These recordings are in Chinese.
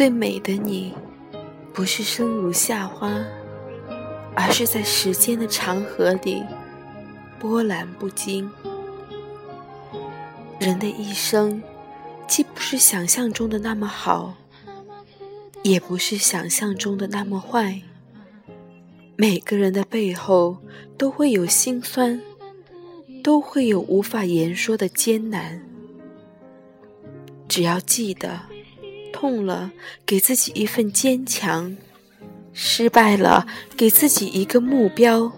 最美的你，不是生如夏花，而是在时间的长河里波澜不惊。人的一生，既不是想象中的那么好，也不是想象中的那么坏。每个人的背后都会有心酸，都会有无法言说的艰难。只要记得。痛了，给自己一份坚强；失败了，给自己一个目标；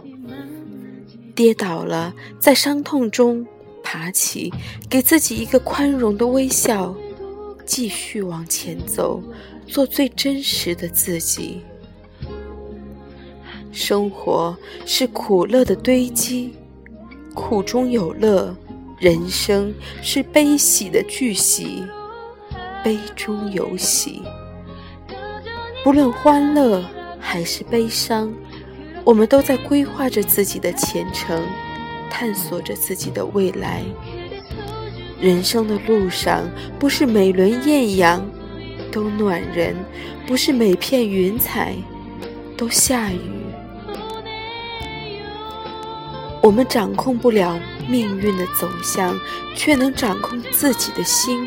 跌倒了，在伤痛中爬起，给自己一个宽容的微笑，继续往前走，做最真实的自己。生活是苦乐的堆积，苦中有乐；人生是悲喜的聚集。悲中有喜，不论欢乐还是悲伤，我们都在规划着自己的前程，探索着自己的未来。人生的路上，不是每轮艳阳都暖人，不是每片云彩都下雨。我们掌控不了命运的走向，却能掌控自己的心。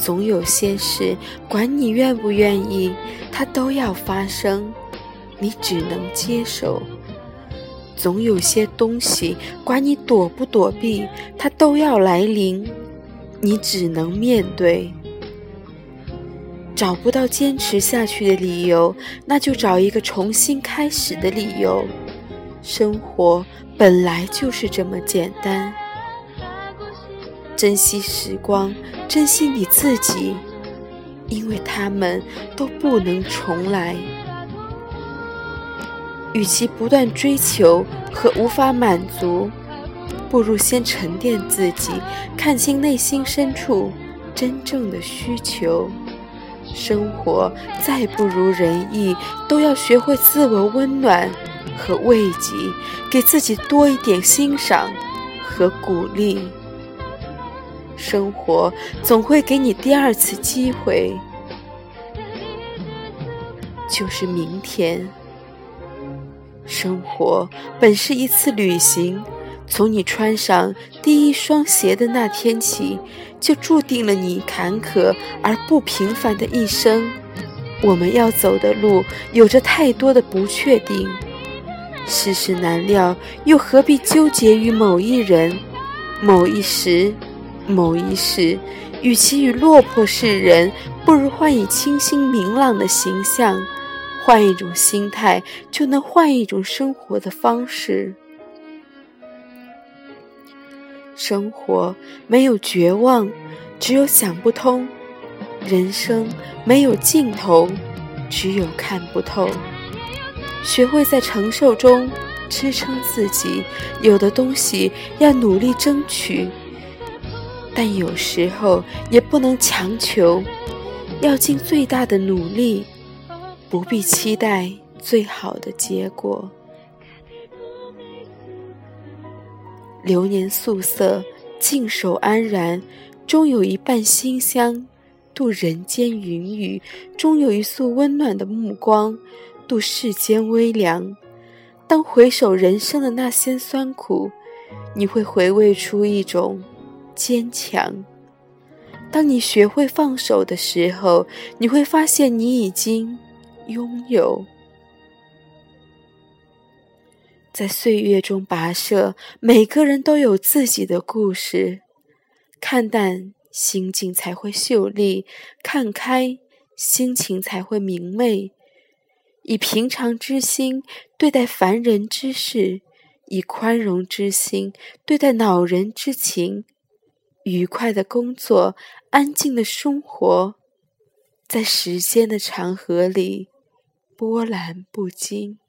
总有些事，管你愿不愿意，它都要发生，你只能接受；总有些东西，管你躲不躲避，它都要来临，你只能面对。找不到坚持下去的理由，那就找一个重新开始的理由。生活本来就是这么简单。珍惜时光，珍惜你自己，因为他们都不能重来。与其不断追求和无法满足，不如先沉淀自己，看清内心深处真正的需求。生活再不如人意，都要学会自我温暖和慰藉，给自己多一点欣赏和鼓励。生活总会给你第二次机会，就是明天。生活本是一次旅行，从你穿上第一双鞋的那天起，就注定了你坎坷而不平凡的一生。我们要走的路，有着太多的不确定，世事难料，又何必纠结于某一人、某一时？某一世，与其与落魄世人，不如换以清新明朗的形象，换一种心态，就能换一种生活的方式。生活没有绝望，只有想不通；人生没有尽头，只有看不透。学会在承受中支撑自己，有的东西要努力争取。但有时候也不能强求，要尽最大的努力，不必期待最好的结果。流年素色，静守安然，终有一半馨香度人间云雨；终有一束温暖的目光度世间微凉。当回首人生的那些酸苦，你会回味出一种。坚强。当你学会放手的时候，你会发现你已经拥有。在岁月中跋涉，每个人都有自己的故事。看淡，心境才会秀丽；看开，心情才会明媚。以平常之心对待凡人之事，以宽容之心对待恼人之情。愉快的工作，安静的生活，在时间的长河里波澜不惊。